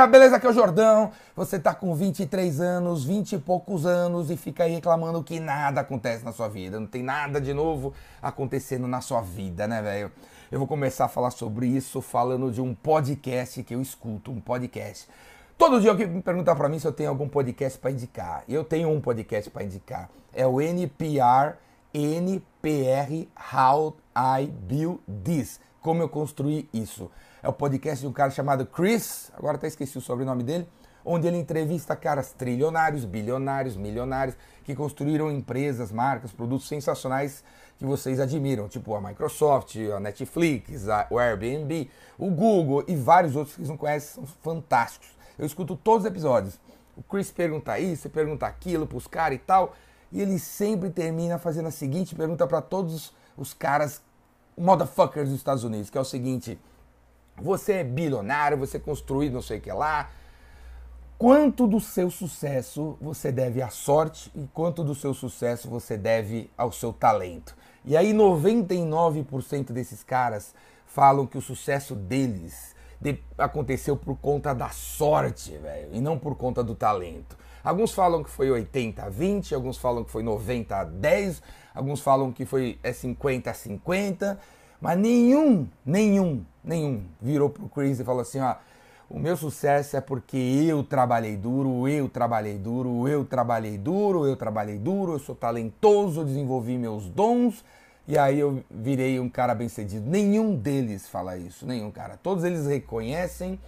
galera, beleza? Aqui é o Jordão. Você tá com 23 anos, 20 e poucos anos e fica aí reclamando que nada acontece na sua vida. Não tem nada de novo acontecendo na sua vida, né, velho? Eu vou começar a falar sobre isso falando de um podcast que eu escuto, um podcast. Todo dia alguém me pergunta para mim se eu tenho algum podcast para indicar. Eu tenho um podcast para indicar. É o NPR, NPR How I Build This. Como eu construí isso. É o podcast de um cara chamado Chris, agora até esqueci o sobrenome dele, onde ele entrevista caras trilionários, bilionários, milionários, que construíram empresas, marcas, produtos sensacionais que vocês admiram, tipo a Microsoft, a Netflix, a, o Airbnb, o Google e vários outros que vocês não conhecem, são fantásticos. Eu escuto todos os episódios. O Chris pergunta isso, pergunta aquilo pros caras e tal, e ele sempre termina fazendo a seguinte pergunta para todos os caras motherfuckers dos Estados Unidos, que é o seguinte: você é bilionário, você construiu não sei o que lá. Quanto do seu sucesso você deve à sorte e quanto do seu sucesso você deve ao seu talento? E aí 99% desses caras falam que o sucesso deles aconteceu por conta da sorte, velho, e não por conta do talento. Alguns falam que foi 80 a 20, alguns falam que foi 90 a 10, alguns falam que foi é 50 a 50, mas nenhum, nenhum, nenhum virou pro Chris e falou assim, ó, o meu sucesso é porque eu trabalhei duro, eu trabalhei duro, eu trabalhei duro, eu trabalhei duro, eu sou talentoso, desenvolvi meus dons e aí eu virei um cara bem-sucedido. Nenhum deles fala isso, nenhum cara. Todos eles reconhecem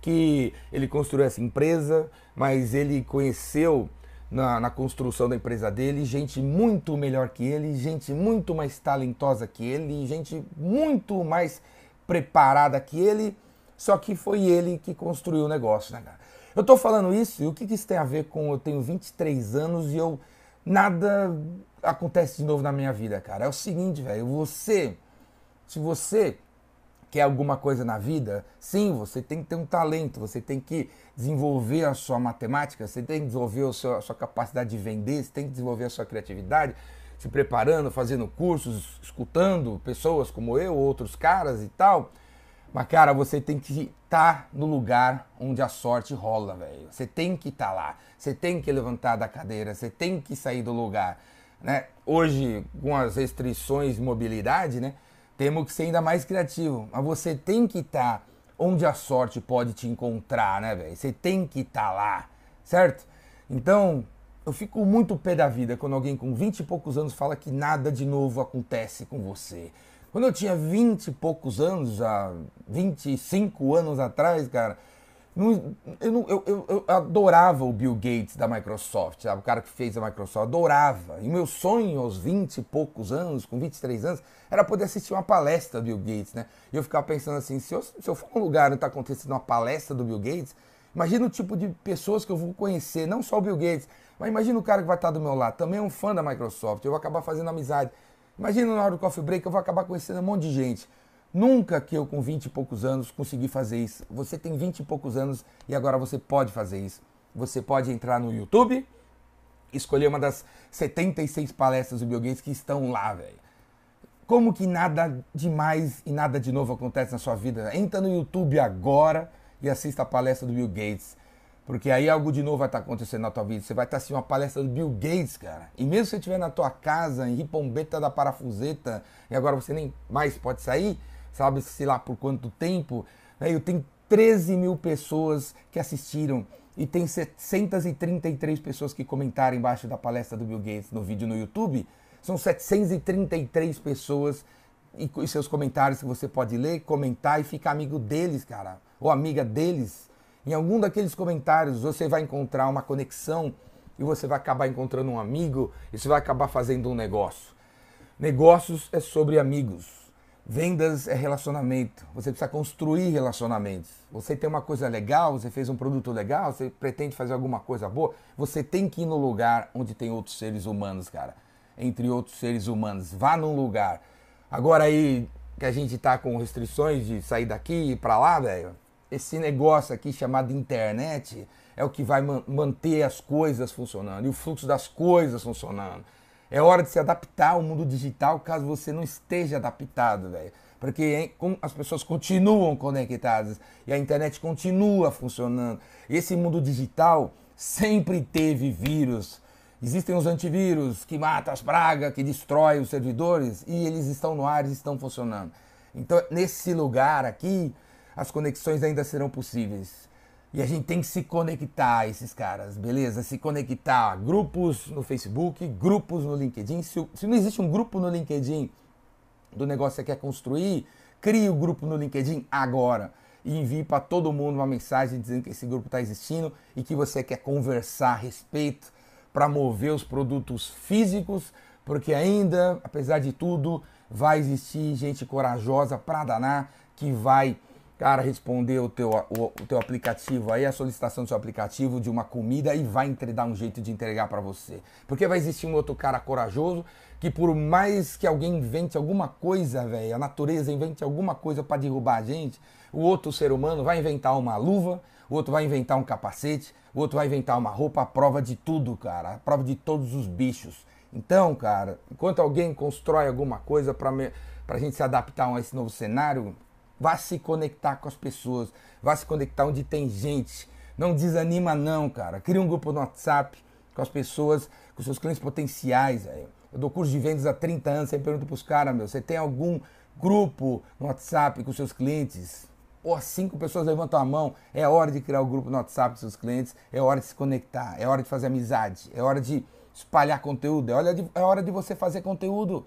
que ele construiu essa empresa, mas ele conheceu na, na, construção da empresa dele, gente muito melhor que ele, gente muito mais talentosa que ele, gente muito mais preparada que ele, só que foi ele que construiu o negócio, né, cara? Eu tô falando isso e o que, que isso tem a ver com eu tenho 23 anos e eu nada acontece de novo na minha vida, cara. É o seguinte, velho, você se você quer alguma coisa na vida, sim, você tem que ter um talento, você tem que desenvolver a sua matemática, você tem que desenvolver a sua, capacidade de vender, você tem que desenvolver a sua criatividade, se preparando, fazendo cursos, escutando pessoas como eu, outros caras e tal. Mas, cara, você tem que estar tá no lugar onde a sorte rola, velho. Você tem que estar tá lá. Você tem que levantar da cadeira. Você tem que sair do lugar. Né? Hoje, com as restrições de mobilidade, né? Temos que ser ainda mais criativo. Mas você tem que estar tá onde a sorte pode te encontrar, né, velho? Você tem que estar tá lá, certo? Então, eu fico muito pé da vida quando alguém com 20 e poucos anos fala que nada de novo acontece com você. Quando eu tinha 20 e poucos anos, há 25 anos atrás, cara, não, eu, eu, eu, eu, adorava o Bill Gates da Microsoft, sabe? o cara que fez a Microsoft, adorava. E meu sonho aos 20 e poucos anos, com 23 anos, era poder assistir uma palestra do Bill Gates, né? E eu ficava pensando assim, se eu, se eu for num lugar onde está acontecendo uma palestra do Bill Gates, imagina o tipo de pessoas que eu vou conhecer, não só o Bill Gates, mas imagina o cara que vai estar do meu lado, também é um fã da Microsoft, eu vou acabar fazendo amizade. Imagina na hora do coffee break, eu vou acabar conhecendo um monte de gente. Nunca que eu, com 20 e poucos anos, consegui fazer isso. Você tem 20 e poucos anos e agora você pode fazer isso. Você pode entrar no YouTube, escolher uma das 76 palestras do Bill Gates que estão lá, velho. Como que nada demais e nada de novo acontece na sua vida? Entra no YouTube agora e assista a palestra do Bill Gates. Porque aí algo de novo vai estar acontecendo na tua vida. Você vai estar assistindo uma palestra do Bill Gates, cara. E mesmo se você estiver na tua casa, em Ripombeta da Parafuseta, e agora você nem mais pode sair, sabe, sei lá por quanto tempo. Né? Eu tenho 13 mil pessoas que assistiram e tem 733 pessoas que comentaram embaixo da palestra do Bill Gates no vídeo no YouTube. São 733 pessoas e, e seus comentários que você pode ler, comentar e ficar amigo deles, cara, ou amiga deles. Em algum daqueles comentários você vai encontrar uma conexão e você vai acabar encontrando um amigo e você vai acabar fazendo um negócio. Negócios é sobre amigos. Vendas é relacionamento. Você precisa construir relacionamentos. Você tem uma coisa legal, você fez um produto legal, você pretende fazer alguma coisa boa, você tem que ir no lugar onde tem outros seres humanos, cara. Entre outros seres humanos. Vá num lugar. Agora aí que a gente tá com restrições de sair daqui e pra lá, velho, esse negócio aqui chamado internet é o que vai manter as coisas funcionando e o fluxo das coisas funcionando. É hora de se adaptar ao mundo digital caso você não esteja adaptado, velho. Porque as pessoas continuam conectadas e a internet continua funcionando. Esse mundo digital sempre teve vírus. Existem os antivírus que matam as pragas, que destroem os servidores e eles estão no ar e estão funcionando. Então, nesse lugar aqui, as conexões ainda serão possíveis. E a gente tem que se conectar a esses caras, beleza? Se conectar a grupos no Facebook, grupos no LinkedIn. Se, se não existe um grupo no LinkedIn do negócio que você quer construir, crie o grupo no LinkedIn agora e envie para todo mundo uma mensagem dizendo que esse grupo está existindo e que você quer conversar a respeito para mover os produtos físicos, porque ainda, apesar de tudo, vai existir gente corajosa para danar que vai, cara, responder o teu, o, o, teu aplicativo aí, a solicitação do seu aplicativo de uma comida e vai dar um jeito de entregar para você. Porque vai existir um outro cara corajoso que por mais que alguém invente alguma coisa, velho, a natureza invente alguma coisa para derrubar a gente, o outro ser humano vai inventar uma luva, o outro vai inventar um capacete, o outro vai inventar uma roupa à prova de tudo, cara, à prova de todos os bichos. Então, cara, enquanto alguém constrói alguma coisa para a gente se adaptar a esse novo cenário, vá se conectar com as pessoas, vá se conectar onde tem gente. Não desanima não, cara. Cria um grupo no WhatsApp com as pessoas, com seus clientes potenciais. Eu dou curso de vendas há 30 anos, sempre pergunto para os caras, meu, você tem algum grupo no WhatsApp com seus clientes? Pô, cinco pessoas levantam a mão. É hora de criar o um grupo no WhatsApp com seus clientes, é hora de se conectar, é hora de fazer amizade, é hora de espalhar conteúdo, é hora de, é hora de você fazer conteúdo.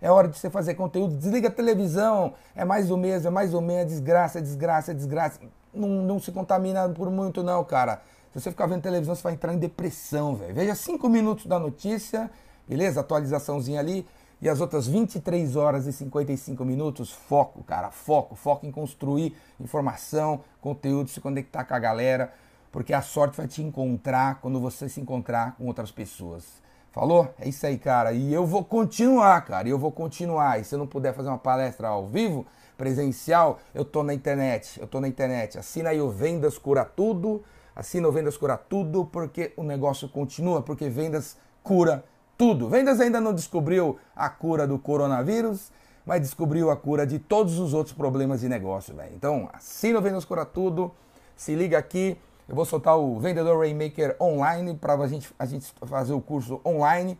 É hora de você fazer conteúdo. Desliga a televisão. É mais do mesmo, é mais ou menos. É desgraça, é desgraça, é desgraça. Não, não se contamina por muito, não, cara. Se você ficar vendo televisão, você vai entrar em depressão, velho. Veja cinco minutos da notícia, beleza? Atualizaçãozinha ali. E as outras 23 horas e 55 minutos, foco, cara. Foco. Foco em construir informação, conteúdo, se conectar com a galera porque a sorte vai te encontrar quando você se encontrar com outras pessoas. Falou? É isso aí, cara. E eu vou continuar, cara. E eu vou continuar. E se eu não puder fazer uma palestra ao vivo, presencial, eu tô na internet. Eu tô na internet. Assina aí o Vendas Cura Tudo. Assina o Vendas Cura Tudo, porque o negócio continua, porque vendas cura tudo. Vendas ainda não descobriu a cura do coronavírus, mas descobriu a cura de todos os outros problemas de negócio, velho. Então, assina o Vendas Cura Tudo. Se liga aqui. Eu vou soltar o Vendedor Rainmaker online para a gente, a gente fazer o curso online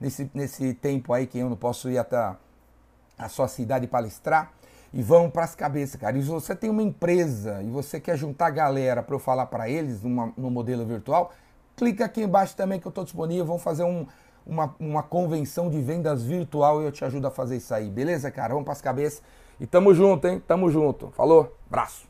nesse, nesse tempo aí que eu não posso ir até a sua cidade palestrar. E vamos para as cabeças, cara. E se você tem uma empresa e você quer juntar a galera para eu falar para eles numa, no modelo virtual, clica aqui embaixo também que eu estou disponível. Vamos fazer um, uma, uma convenção de vendas virtual e eu te ajudo a fazer isso aí. Beleza, cara? Vamos para as cabeças. E tamo junto, hein? Tamo junto. Falou? Abraço.